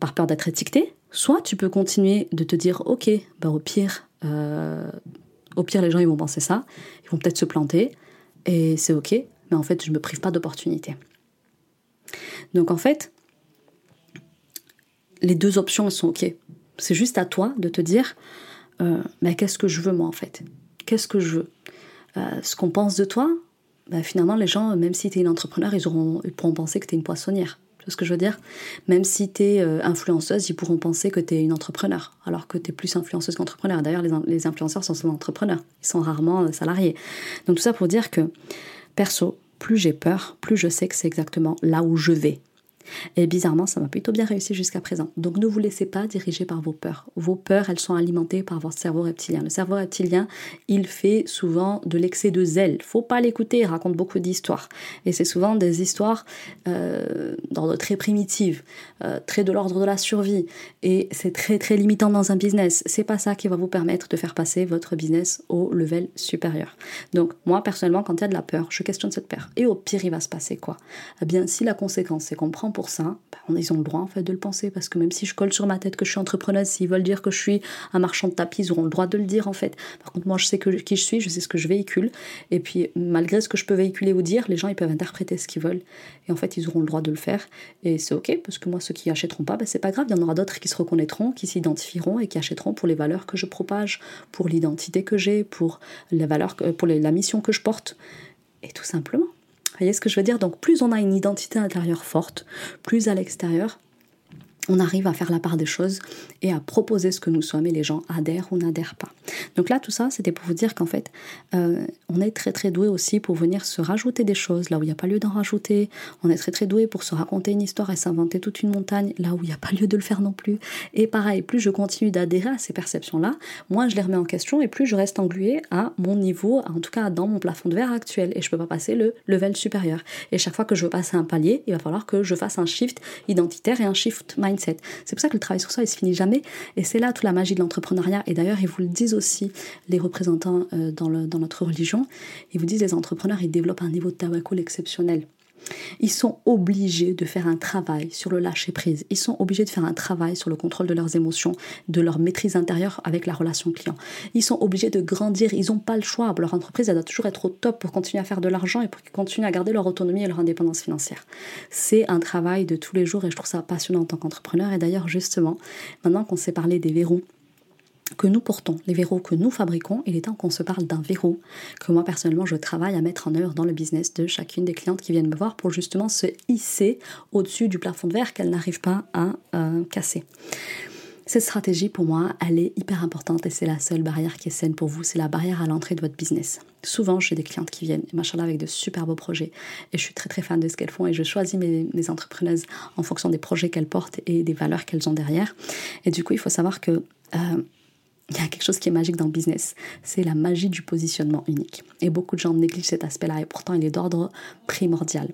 par peur d'être étiqueté. Soit tu peux continuer de te dire, ok, bah au pire, au pire les gens ils vont penser ça, ils vont peut-être se planter, et c'est ok mais en fait, je ne me prive pas d'opportunités. Donc en fait, les deux options, sont OK. C'est juste à toi de te dire, euh, mais qu'est-ce que je veux moi en fait? Qu'est-ce que je veux? Euh, Ce qu'on pense de toi, bah, finalement, les gens, même si tu es une entrepreneur, ils, auront, ils pourront penser que tu es une poissonnière. Tu vois ce que je veux dire? Même si tu es euh, influenceuse, ils pourront penser que tu es une entrepreneur, alors que tu es plus influenceuse qu'entrepreneur. D'ailleurs, les, les influenceurs sont souvent entrepreneurs, ils sont rarement salariés. Donc tout ça pour dire que Perso, plus j'ai peur, plus je sais que c'est exactement là où je vais. Et bizarrement, ça m'a plutôt bien réussi jusqu'à présent. Donc ne vous laissez pas diriger par vos peurs. Vos peurs, elles sont alimentées par votre cerveau reptilien. Le cerveau reptilien, il fait souvent de l'excès de zèle. Faut pas l'écouter, il raconte beaucoup d'histoires. Et c'est souvent des histoires euh, d'ordre très primitive, euh, très de l'ordre de la survie. Et c'est très très limitant dans un business. C'est pas ça qui va vous permettre de faire passer votre business au level supérieur. Donc moi personnellement, quand il y a de la peur, je questionne cette peur. Et au pire, il va se passer quoi? Eh bien, si la conséquence c'est qu'on prend pour ça, bah, ils ont le droit en fait de le penser. Parce que même si je colle sur ma tête que je suis entrepreneuse, s'ils veulent dire que je suis un marchand de tapis, ils auront le droit de le dire en fait. Par contre, moi je sais que, qui je suis, je sais ce que je véhicule. Et puis malgré ce que je peux véhiculer ou dire, les gens ils peuvent interpréter ce qu'ils veulent. Et en fait ils auront le droit de le faire. Et c'est ok parce que moi ceux qui achèteront pas, bah, c'est pas grave, il y en aura d'autres qui se reconnaîtront, qui s'identifieront et qui achèteront pour les valeurs que je propage, pour l'identité que j'ai, pour les valeurs, pour la mission que je porte. Et tout simplement voyez ce que je veux dire? Donc plus on a une identité intérieure forte, plus à l'extérieur, on arrive à faire la part des choses et à proposer ce que nous sommes et les gens adhèrent ou n'adhèrent pas. Donc là, tout ça, c'était pour vous dire qu'en fait, euh, on est très très doué aussi pour venir se rajouter des choses là où il n'y a pas lieu d'en rajouter. On est très très doué pour se raconter une histoire et s'inventer toute une montagne là où il n'y a pas lieu de le faire non plus. Et pareil, plus je continue d'adhérer à ces perceptions-là, moins je les remets en question et plus je reste englué à mon niveau, en tout cas dans mon plafond de verre actuel et je peux pas passer le level supérieur. Et chaque fois que je veux passer un palier, il va falloir que je fasse un shift identitaire et un shift mindset c'est pour ça que le travail sur soi, il se finit jamais. Et c'est là toute la magie de l'entrepreneuriat. Et d'ailleurs, ils vous le disent aussi, les représentants euh, dans, notre religion. Ils vous disent, les entrepreneurs, ils développent un niveau de tawakkul exceptionnel. Ils sont obligés de faire un travail sur le lâcher prise. Ils sont obligés de faire un travail sur le contrôle de leurs émotions, de leur maîtrise intérieure avec la relation client. Ils sont obligés de grandir. Ils n'ont pas le choix. Leur entreprise, elle doit toujours être au top pour continuer à faire de l'argent et pour qu'ils continuent à garder leur autonomie et leur indépendance financière. C'est un travail de tous les jours et je trouve ça passionnant en tant qu'entrepreneur. Et d'ailleurs, justement, maintenant qu'on s'est parlé des verrous que nous portons, les verrous que nous fabriquons, il est temps qu'on se parle d'un verrou que moi personnellement je travaille à mettre en œuvre dans le business de chacune des clientes qui viennent me voir pour justement se hisser au-dessus du plafond de verre qu'elles n'arrivent pas à euh, casser. Cette stratégie, pour moi, elle est hyper importante et c'est la seule barrière qui est saine pour vous, c'est la barrière à l'entrée de votre business. Souvent, j'ai des clientes qui viennent, machallah, avec de super beaux projets et je suis très très fan de ce qu'elles font et je choisis mes, entrepreneuses en fonction des projets qu'elles portent et des valeurs qu'elles ont derrière. Et du coup, il faut savoir que euh, il y a quelque chose qui est magique dans le business, c'est la magie du positionnement unique. Et beaucoup de gens négligent cet aspect-là et pourtant il est d'ordre primordial.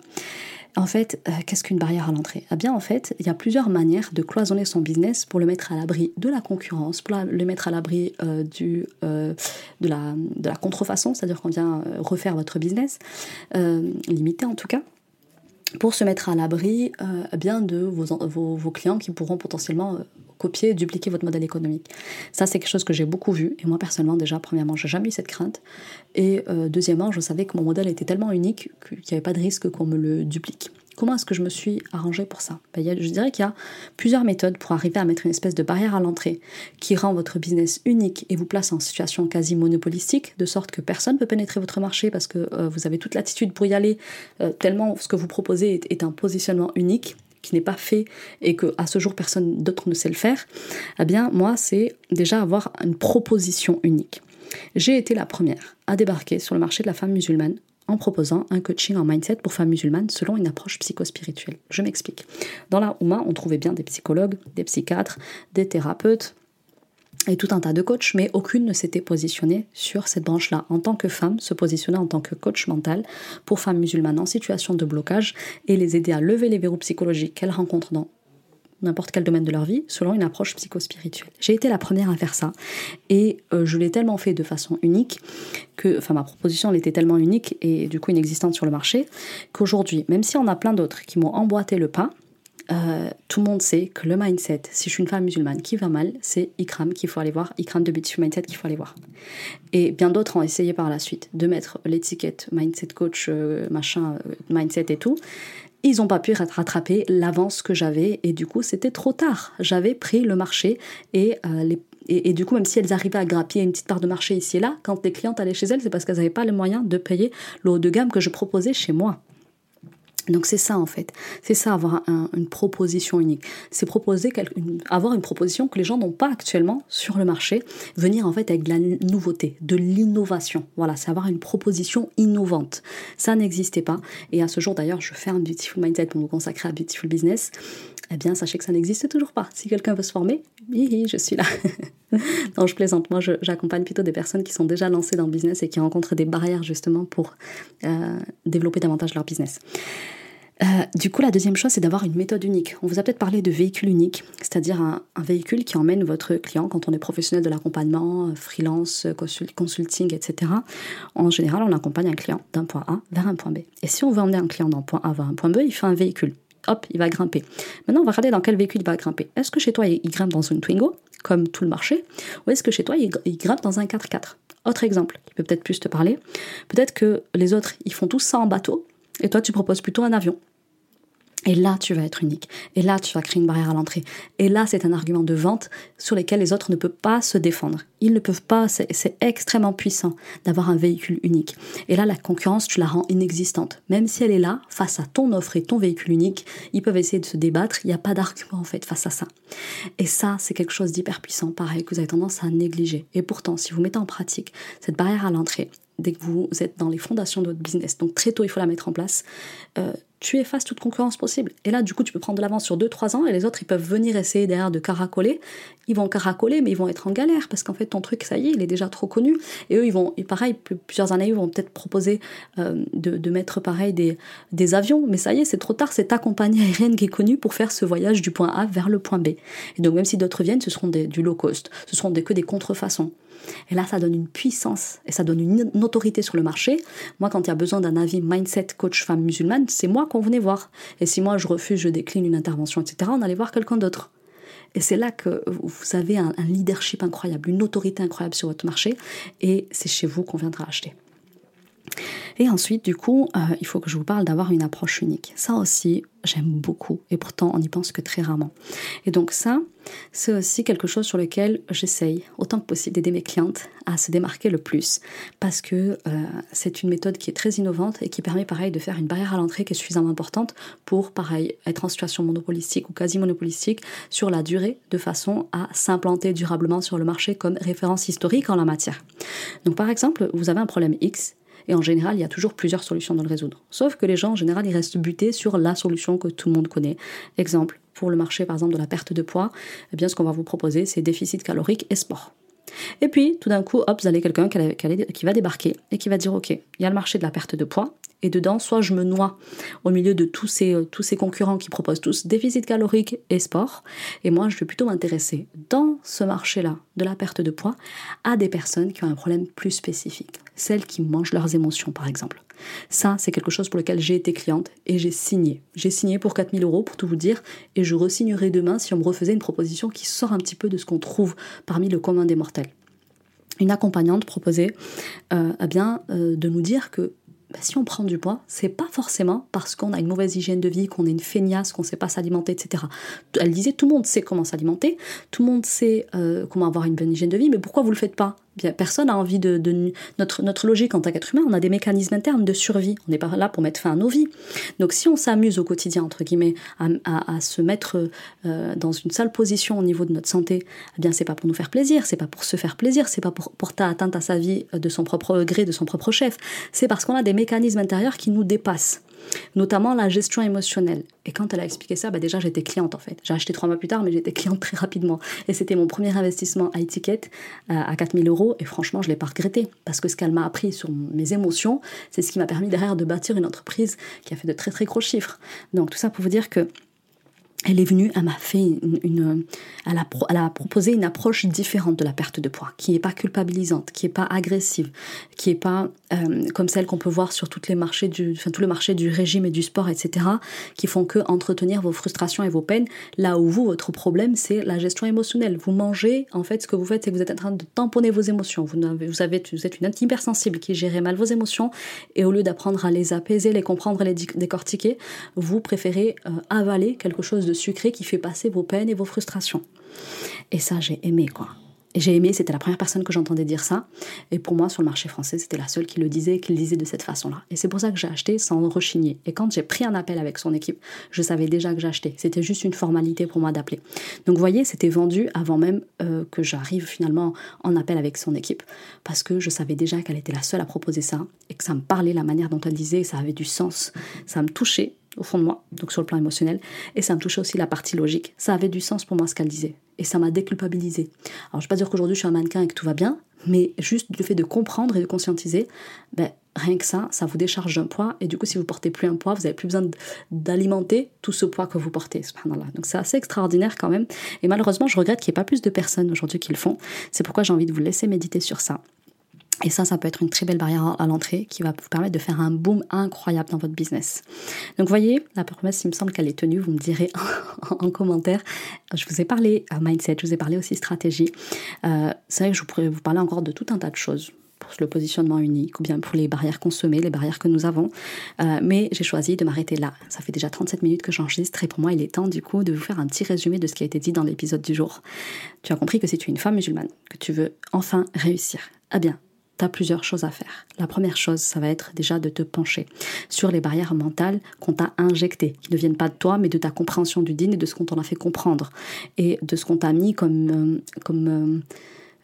En fait, euh, qu'est-ce qu'une barrière à l'entrée? Eh bien, en fait, il y a plusieurs manières de cloisonner son business pour le mettre à l'abri de la concurrence, pour le mettre à l'abri euh, du euh, de, la, de la contrefaçon, c'est-à-dire qu'on vient refaire votre business, limité en tout cas pour se mettre à l'abri eh bien de vos, clients qui pourront potentiellement copier, dupliquer votre modèle économique. Ça, c'est quelque chose que j'ai beaucoup vu. Et moi, personnellement, déjà, premièrement, j'ai jamais eu cette crainte. Et euh, deuxièmement, je savais que mon modèle était tellement unique qu'il n'y avait pas de risque qu'on me le duplique. Comment est-ce que je me suis arrangée pour ça? Ben, Je dirais qu'il y a plusieurs méthodes pour arriver à mettre une espèce de barrière à l'entrée qui rend votre business unique et vous place en situation quasi monopolistique, de sorte que personne ne peut pénétrer votre marché parce que euh, vous avez toute l'attitude pour y aller, euh, tellement ce que vous proposez est un positionnement unique qui n'est pas fait et que à ce jour personne d'autre ne sait le faire, eh bien moi c'est déjà avoir une proposition unique. J'ai été la première à débarquer sur le marché de la femme musulmane en proposant un coaching en mindset pour femmes musulmanes selon une approche psychospirituelle. Je m'explique. Dans la Ouma, on trouvait bien des psychologues, des psychiatres, des thérapeutes, et tout un tas de coachs, mais aucune ne s'était positionnée sur cette branche-là. En tant que femme, se positionner en tant que coach mental pour femmes musulmanes en situation de blocage et les aider à lever les verrous psychologiques qu'elles rencontrent dans n'importe quel domaine de leur vie selon une approche psychospirituelle. J'ai été la première à faire ça et euh, je l'ai tellement fait de façon unique que, enfin ma proposition était tellement unique et du coup inexistante sur le marché qu'aujourd'hui, même si on a plein d'autres qui m'ont emboîté le pas, euh, tout le monde sait que le mindset, si je suis une femme musulmane qui va mal, c'est Ikram qu'il faut aller voir, Ikram de Beautiful Mindset qu'il faut aller voir. Et bien d'autres ont essayé par la suite de mettre l'étiquette mindset coach, euh, machin, mindset et tout. Ils n'ont pas pu rattraper l'avance que j'avais et du coup c'était trop tard. J'avais pris le marché et les et, et, du coup, même si elles arrivaient à grappiller une petite part de marché ici et là, quand les clientes allaient chez elles, c'est parce qu'elles n'avaient pas les moyens de payer le haut de gamme que je proposais chez moi. Donc c'est ça en fait, c'est ça avoir une proposition unique, c'est proposer avoir une proposition que les gens n'ont pas actuellement sur le marché, venir en fait avec de la nouveauté, de l'innovation. Voilà, c'est avoir une proposition innovante. Ça n'existait pas et à ce jour d'ailleurs, je fais un Beautiful Mindset pour me consacrer à Beautiful Business. Eh bien, sachez que ça n'existe toujours pas. Si quelqu'un veut se former, je suis là. non, je plaisante. Moi, j'accompagne plutôt des personnes qui sont déjà lancées dans le business et qui rencontrent des barrières justement pour euh, développer davantage leur business. Euh, du coup, la deuxième chose, c'est d'avoir une méthode unique. On vous a peut-être parlé de véhicule unique, c'est-à-dire un, véhicule qui emmène votre client quand on est professionnel de l'accompagnement, euh, freelance, consulting, etc. En général, on accompagne un client d'un point A vers un point B. Et si on veut emmener un client d'un point A vers un point B, il fait un véhicule. Hop, il va grimper. Maintenant, on va regarder dans quel véhicule il va grimper. Est-ce que chez toi, il grimpe dans une Twingo, comme tout le marché, ou est-ce que chez toi, il grimpe dans un 4x4 Autre exemple, qui peut peut-être plus te parler. Peut-être que les autres, ils font tous ça en bateau, et toi, tu proposes plutôt un avion. Et là, tu vas être unique. Et là, tu vas créer une barrière à l'entrée. Et là, c'est un argument de vente sur lequel les autres ne peuvent pas se défendre. Ils ne peuvent pas, c'est extrêmement puissant d'avoir un véhicule unique. Et là, la concurrence, tu la rends inexistante. Même si elle est là, face à ton offre et ton véhicule unique, ils peuvent essayer de se débattre. Il n'y a pas d'argument, en fait, face à ça. Et ça, c'est quelque chose d'hyper puissant, pareil, que vous avez tendance à négliger. Et pourtant, si vous mettez en pratique cette barrière à l'entrée, dès que vous êtes dans les fondations de votre business, donc très tôt, il faut la mettre en place, euh, tu effaces toute concurrence possible. Et là, du coup, tu peux prendre de l'avance sur 2-3 ans et les autres, ils peuvent venir essayer derrière de caracoler. Ils vont caracoler, mais ils vont être en galère parce qu'en fait, ton truc, ça y est, il est déjà trop connu. Et eux, ils vont, et pareil, plusieurs années, ils vont peut-être proposer euh, de, mettre pareil des, des avions, mais ça y est, c'est trop tard, c'est ta compagnie aérienne qui est connue pour faire ce voyage du point A vers le point B. Et donc, même si d'autres viennent, ce seront des, du low cost, ce seront que des contrefaçons. Et là, ça donne une puissance et ça donne une, autorité sur le marché. Moi, quand il y a besoin d'un avis mindset coach femme musulmane, c'est moi qu'on venait voir. Et si moi je refuse, je décline une intervention, etc., on allait voir quelqu'un d'autre. Et c'est là que vous avez un, leadership incroyable, une autorité incroyable sur votre marché, et c'est chez vous qu'on viendra acheter. Et ensuite, du coup, euh, il faut que je vous parle d'avoir une approche unique. Ça aussi, j'aime beaucoup. Et pourtant, on n'y pense que très rarement. Et donc ça, c'est aussi quelque chose sur lequel j'essaye autant que possible d'aider mes clientes à se démarquer le plus. Parce que euh, c'est une méthode qui est très innovante et qui permet, pareil, de faire une barrière à l'entrée qui est suffisamment importante pour, pareil, être en situation monopolistique ou quasi monopolistique sur la durée, de façon à s'implanter durablement sur le marché comme référence historique en la matière. Donc, par exemple, vous avez un problème X et en général, il y a toujours plusieurs solutions dans le résoudre. Sauf que les gens, en général, ils restent butés sur la solution que tout le monde connaît. Exemple, pour le marché, par exemple, de la perte de poids, eh bien, ce qu'on va vous proposer, c'est déficit calorique et sport. Et puis, tout d'un coup, hop, vous avez quelqu'un qui va débarquer et qui va dire, OK, il y a le marché de la perte de poids, et dedans, soit je me noie au milieu de tous ces, euh, tous ces concurrents qui proposent tous déficit calorique et sport, et moi, je vais plutôt m'intéresser dans ce marché-là de la perte de poids à des personnes qui ont un problème plus spécifique, celles qui mangent leurs émotions, par exemple. Ça, c'est quelque chose pour lequel j'ai été cliente et j'ai signé. J'ai signé pour 4000 euros, pour tout vous dire, et je resignerai demain si on me refaisait une proposition qui sort un petit peu de ce qu'on trouve parmi le commun des mortels. Une accompagnante proposait euh, eh bien, euh, de nous dire que bah, si on prend du poids, c'est pas forcément parce qu'on a une mauvaise hygiène de vie, qu'on est une feignasse, qu'on sait pas s'alimenter, etc. Elle disait tout le monde sait comment s'alimenter, tout le monde sait euh, comment avoir une bonne hygiène de vie, mais pourquoi vous le faites pas? Personne n'a envie de, notre, notre logique en tant qu'être humain, on a des mécanismes internes de survie. On n'est pas là pour mettre fin à nos vies. Donc si on s'amuse au quotidien, entre guillemets, à, se mettre euh, dans une sale position au niveau de notre santé, eh bien c'est pas pour nous faire plaisir, c'est pas pour se faire plaisir, c'est pas pour porter atteinte à sa vie de son propre gré, de son propre chef. C'est parce qu'on a des mécanismes intérieurs qui nous dépassent notamment la gestion émotionnelle. Et quand elle a expliqué ça, bah déjà j'étais cliente en fait. J'ai acheté trois mois plus tard, mais j'étais cliente très rapidement. Et c'était mon premier investissement à étiquette euh, à 4000 euros. Et franchement, je ne l'ai pas regretté. Parce que ce qu'elle m'a appris sur mes émotions, c'est ce qui m'a permis derrière de bâtir une entreprise qui a fait de très très gros chiffres. Donc tout ça pour vous dire que elle est venue, elle m'a fait une, elle, a, proposé une approche différente de la perte de poids, qui n'est pas culpabilisante, qui n'est pas agressive, qui n'est pas euh, comme celle qu'on peut voir sur toutes les marchés du, enfin, tout le marché du régime et du sport, etc., qui font que entretenir vos frustrations et vos peines. Là où vous, votre problème, c'est la gestion émotionnelle. Vous mangez, en fait, ce que vous faites, c'est que vous êtes en train de tamponner vos émotions. Vous, avez, vous, vous êtes une hypersensible qui gère mal vos émotions, et au lieu d'apprendre à les apaiser, les comprendre les décortiquer, vous préférez euh, avaler quelque chose de sucré qui fait passer vos peines et vos frustrations. Et ça, j'ai aimé, quoi. J'ai aimé, c'était la première personne que j'entendais dire ça. Et pour moi, sur le marché français, c'était la seule qui le disait, qui le disait de cette façon-là. Et c'est pour ça que j'ai acheté sans rechigner. Et quand j'ai pris un appel avec son équipe, je savais déjà que j'achetais. C'était juste une formalité pour moi d'appeler. Donc vous voyez, c'était vendu avant même euh, que j'arrive finalement en appel avec son équipe. Parce que je savais déjà qu'elle était la seule à proposer ça. Et que ça me parlait la manière dont elle disait, ça avait du sens. Ça me touchait au fond de moi, donc sur le plan émotionnel, et ça me touchait aussi la partie logique. Ça avait du sens pour moi ce qu'elle disait, et ça m'a déculpabilisé. Alors je ne vais pas dire qu'aujourd'hui je suis un mannequin et que tout va bien, mais juste le fait de comprendre et de conscientiser, ben, rien que ça, ça vous décharge d'un poids, et du coup si vous portez plus un poids, vous n'avez plus besoin d'alimenter tout ce poids que vous portez. Donc c'est assez extraordinaire quand même, et malheureusement je regrette qu'il n'y ait pas plus de personnes aujourd'hui qui le font. C'est pourquoi j'ai envie de vous laisser méditer sur ça. Et ça, ça peut être une très belle barrière à l'entrée qui va vous permettre de faire un boom incroyable dans votre business. Donc, voyez, la promesse, il me semble qu'elle est tenue. Vous me direz en commentaire. Je vous ai parlé mindset, je vous ai parlé aussi stratégie. Euh, c'est vrai que je pourrais vous parler encore de tout un tas de choses pour le positionnement unique ou bien pour les barrières consommées, les barrières que nous avons. Euh, mais j'ai choisi de m'arrêter là. Ça fait déjà 37 minutes que j'enregistre et pour moi, il est temps du coup de vous faire un petit résumé de ce qui a été dit dans l'épisode du jour. Tu as compris que si tu es une femme musulmane, que tu veux enfin réussir, eh bien, tu as plusieurs choses à faire. La première chose, ça va être déjà de te pencher sur les barrières mentales qu'on t'a injectées, qui ne viennent pas de toi, mais de ta compréhension du dîner, et de ce qu'on t'en a fait comprendre, et de ce qu'on t'a mis comme, euh, comme euh,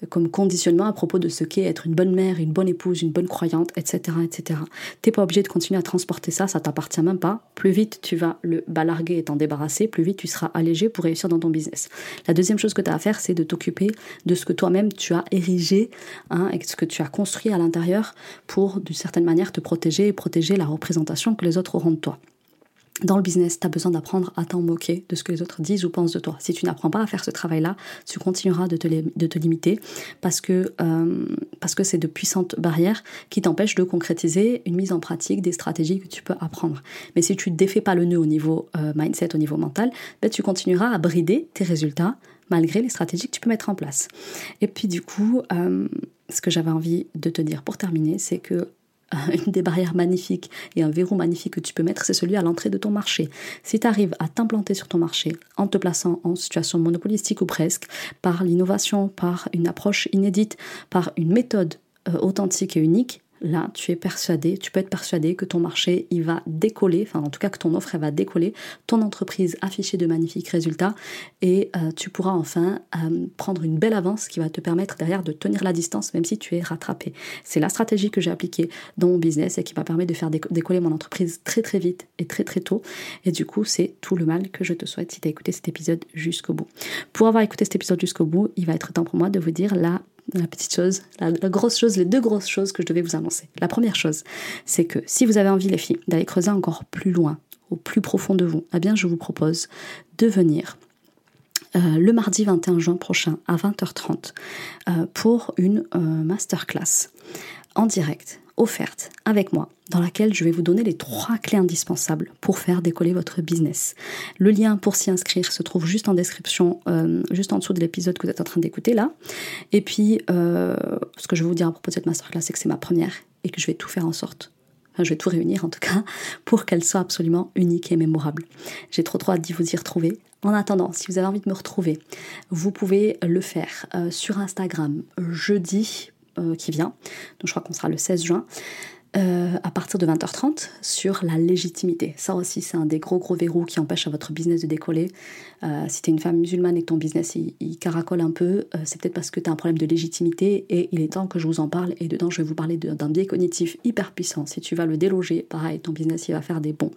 comme conditionnement à propos de ce qu'est être une bonne mère, une bonne épouse, une bonne croyante, etc. etc. T'es pas obligé de continuer à transporter ça, ça t'appartient même pas. Plus vite tu vas le balarguer et t'en débarrasser, plus vite tu seras allégé pour réussir dans ton business. La deuxième chose que tu as à faire, c'est de t'occuper de ce que toi-même tu as érigé hein, et ce que tu as construit à l'intérieur pour, d'une certaine manière, te protéger et protéger la représentation que les autres auront de toi. Dans le business, tu as besoin d'apprendre à t'en moquer de ce que les autres disent ou pensent de toi. Si tu n'apprends pas à faire ce travail-là, tu continueras de te, limiter parce que euh, parce que c'est de puissantes barrières qui t'empêchent de concrétiser une mise en pratique des stratégies que tu peux apprendre. Mais si tu ne défais pas le nœud au niveau euh, mindset, au niveau mental, ben, tu continueras à brider tes résultats malgré les stratégies que tu peux mettre en place. Et puis du coup, euh, ce que j'avais envie de te dire pour terminer, c'est que une des barrières magnifiques et un verrou magnifique que tu peux mettre, c'est celui à l'entrée de ton marché. Si tu arrives à t'implanter sur ton marché en te plaçant en situation monopolistique ou presque, par l'innovation, par une approche inédite, par une méthode euh, authentique et unique, là, tu es persuadé, tu peux être persuadé que ton marché, il va décoller, enfin en tout cas que ton offre, elle va décoller, ton entreprise afficher de magnifiques résultats et euh, tu pourras enfin euh, prendre une belle avance qui va te permettre derrière de tenir la distance même si tu es rattrapé. C'est la stratégie que j'ai appliquée dans mon business et qui m'a permis de faire décoller mon entreprise très très vite et très très tôt. Et du coup, c'est tout le mal que je te souhaite si tu as écouté cet épisode jusqu'au bout. Pour avoir écouté cet épisode jusqu'au bout, il va être temps pour moi de vous dire la la petite chose, la, grosse chose, les deux grosses choses que je devais vous annoncer. La première chose, c'est que si vous avez envie, les filles, d'aller creuser encore plus loin, au plus profond de vous, eh bien, je vous propose de venir euh, le mardi 21 juin prochain à 20h30 euh, pour une euh, masterclass en direct offerte avec moi dans laquelle je vais vous donner les trois clés indispensables pour faire décoller votre business. Le lien pour s'y inscrire se trouve juste en description, euh, juste en dessous de l'épisode que vous êtes en train d'écouter là. Et puis, euh, ce que je vais vous dire à propos de cette masterclass, c'est que c'est ma première et que je vais tout faire en sorte Enfin, je vais tout réunir en tout cas pour qu'elle soit absolument unique et mémorable. J'ai trop trop hâte d'y vous y retrouver. En attendant, si vous avez envie de me retrouver, vous pouvez le faire euh, sur Instagram jeudi euh, qui vient. Donc je crois qu'on sera le 16 juin. Euh, à partir de 20h30 sur la légitimité. Ça aussi, c'est un des gros gros verrous qui empêche à votre business de décoller. Euh, si tu es une femme musulmane et que ton business il, caracole un peu, c'est peut-être parce que tu as un problème de légitimité et il est temps que je vous en parle. Et dedans, je vais vous parler d'un biais cognitif hyper puissant. Si tu vas le déloger, pareil, ton business il va faire des bons.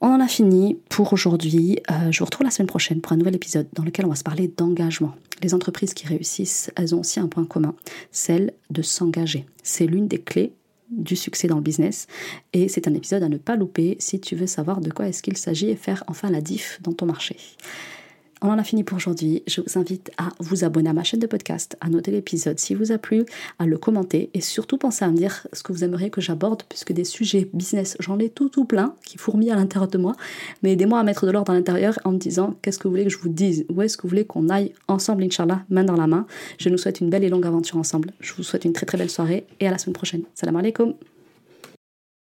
On en a fini pour aujourd'hui. je vous retrouve la semaine prochaine pour un nouvel épisode dans lequel on va se parler d'engagement les entreprises qui réussissent, elles ont aussi un point commun, celle de s'engager. C'est l'une des clés du succès dans le business et c'est un épisode à ne pas louper si tu veux savoir de quoi est-ce qu'il s'agit et faire enfin la diff dans ton marché. On en a fini pour aujourd'hui. Je vous invite à vous abonner à ma chaîne de podcast, à noter l'épisode s'il vous a plu, à le commenter et surtout pensez à me dire ce que vous aimeriez que j'aborde puisque des sujets business, j'en ai tout tout plein qui fourmillent à l'intérieur de moi. Mais aidez-moi à mettre de l'ordre à l'intérieur en me disant qu'est-ce que vous voulez que je vous dise, où est-ce que vous voulez qu'on aille ensemble, Inch'Allah, main dans la main. Je nous souhaite une belle et longue aventure ensemble. Je vous souhaite une très très belle soirée et à la semaine prochaine. Salam alaikum.